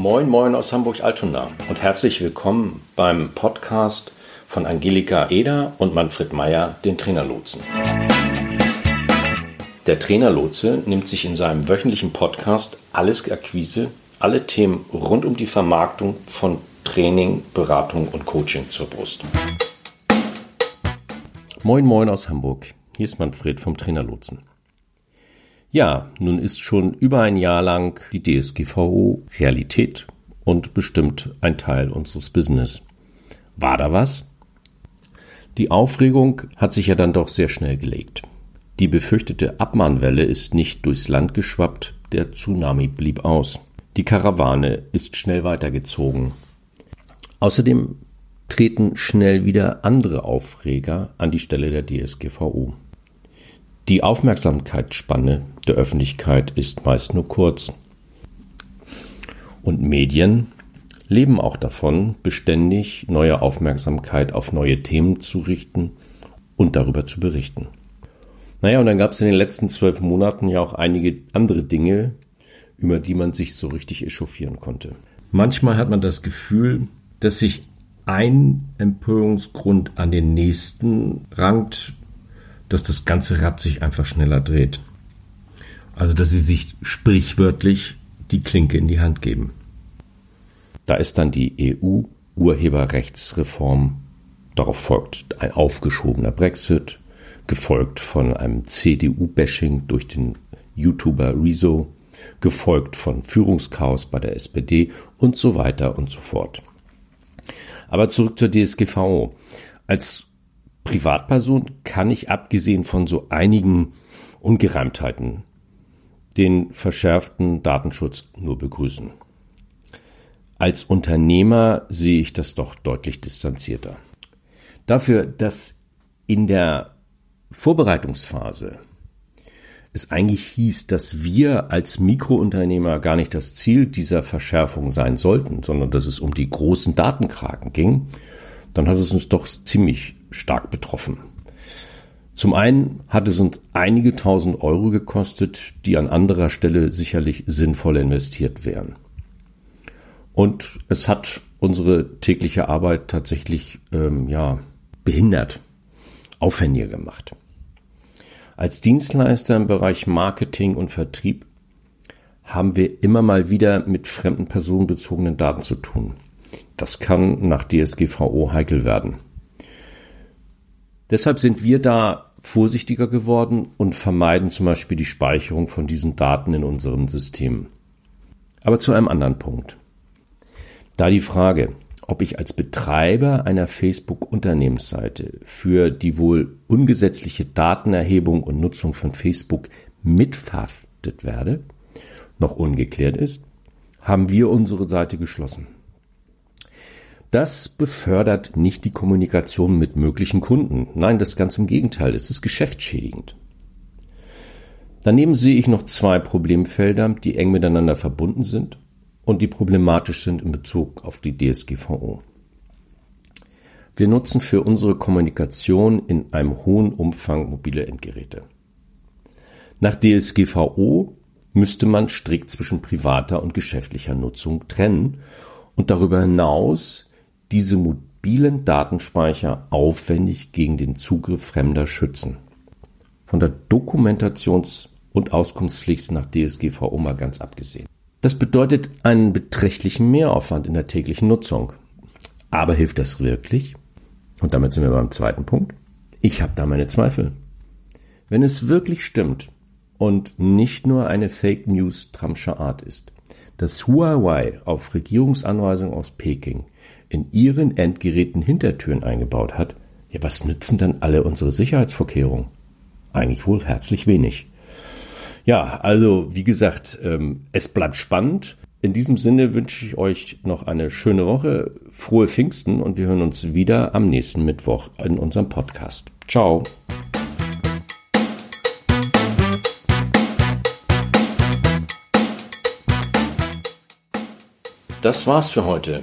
Moin, moin aus Hamburg-Altona und herzlich willkommen beim Podcast von Angelika Eder und Manfred Meyer, den Trainerlotsen. Der Trainerlotse nimmt sich in seinem wöchentlichen Podcast Alles Akquise, alle Themen rund um die Vermarktung von Training, Beratung und Coaching zur Brust. Moin, moin aus Hamburg. Hier ist Manfred vom Trainerlotsen. Ja, nun ist schon über ein Jahr lang die DSGVO Realität und bestimmt ein Teil unseres Business. War da was? Die Aufregung hat sich ja dann doch sehr schnell gelegt. Die befürchtete Abmahnwelle ist nicht durchs Land geschwappt, der Tsunami blieb aus. Die Karawane ist schnell weitergezogen. Außerdem treten schnell wieder andere Aufreger an die Stelle der DSGVO. Die Aufmerksamkeitsspanne der Öffentlichkeit ist meist nur kurz. Und Medien leben auch davon, beständig neue Aufmerksamkeit auf neue Themen zu richten und darüber zu berichten. Naja, und dann gab es in den letzten zwölf Monaten ja auch einige andere Dinge, über die man sich so richtig echauffieren konnte. Manchmal hat man das Gefühl, dass sich ein Empörungsgrund an den nächsten rankt, dass das ganze Rad sich einfach schneller dreht. Also, dass sie sich sprichwörtlich die Klinke in die Hand geben. Da ist dann die EU-Urheberrechtsreform. Darauf folgt ein aufgeschobener Brexit, gefolgt von einem CDU-Bashing durch den YouTuber Rezo, gefolgt von Führungschaos bei der SPD und so weiter und so fort. Aber zurück zur DSGVO. Als Privatperson kann ich abgesehen von so einigen Ungereimtheiten den verschärften Datenschutz nur begrüßen. Als Unternehmer sehe ich das doch deutlich distanzierter. Dafür, dass in der Vorbereitungsphase es eigentlich hieß, dass wir als Mikrounternehmer gar nicht das Ziel dieser Verschärfung sein sollten, sondern dass es um die großen Datenkraken ging, dann hat es uns doch ziemlich stark betroffen. Zum einen hat es uns einige tausend Euro gekostet, die an anderer Stelle sicherlich sinnvoll investiert wären. Und es hat unsere tägliche Arbeit tatsächlich ähm, ja, behindert, aufwendiger gemacht. Als Dienstleister im Bereich Marketing und Vertrieb haben wir immer mal wieder mit fremden personenbezogenen Daten zu tun. Das kann nach DSGVO heikel werden. Deshalb sind wir da vorsichtiger geworden und vermeiden zum Beispiel die Speicherung von diesen Daten in unserem System. Aber zu einem anderen Punkt. Da die Frage, ob ich als Betreiber einer Facebook-Unternehmensseite für die wohl ungesetzliche Datenerhebung und Nutzung von Facebook mitverhaftet werde, noch ungeklärt ist, haben wir unsere Seite geschlossen. Das befördert nicht die Kommunikation mit möglichen Kunden. Nein, das ganz im Gegenteil. Es ist geschäftsschädigend. Daneben sehe ich noch zwei Problemfelder, die eng miteinander verbunden sind und die problematisch sind in Bezug auf die DSGVO. Wir nutzen für unsere Kommunikation in einem hohen Umfang mobile Endgeräte. Nach DSGVO müsste man strikt zwischen privater und geschäftlicher Nutzung trennen und darüber hinaus diese mobilen Datenspeicher aufwendig gegen den Zugriff Fremder schützen. Von der Dokumentations- und Auskunftspflicht nach DSGVO mal ganz abgesehen. Das bedeutet einen beträchtlichen Mehraufwand in der täglichen Nutzung. Aber hilft das wirklich? Und damit sind wir beim zweiten Punkt. Ich habe da meine Zweifel. Wenn es wirklich stimmt und nicht nur eine Fake News Tramscher Art ist, dass Huawei auf Regierungsanweisung aus Peking in ihren Endgeräten Hintertüren eingebaut hat, ja, was nützen dann alle unsere Sicherheitsvorkehrungen? Eigentlich wohl herzlich wenig. Ja, also wie gesagt, ähm, es bleibt spannend. In diesem Sinne wünsche ich euch noch eine schöne Woche, frohe Pfingsten und wir hören uns wieder am nächsten Mittwoch in unserem Podcast. Ciao. Das war's für heute.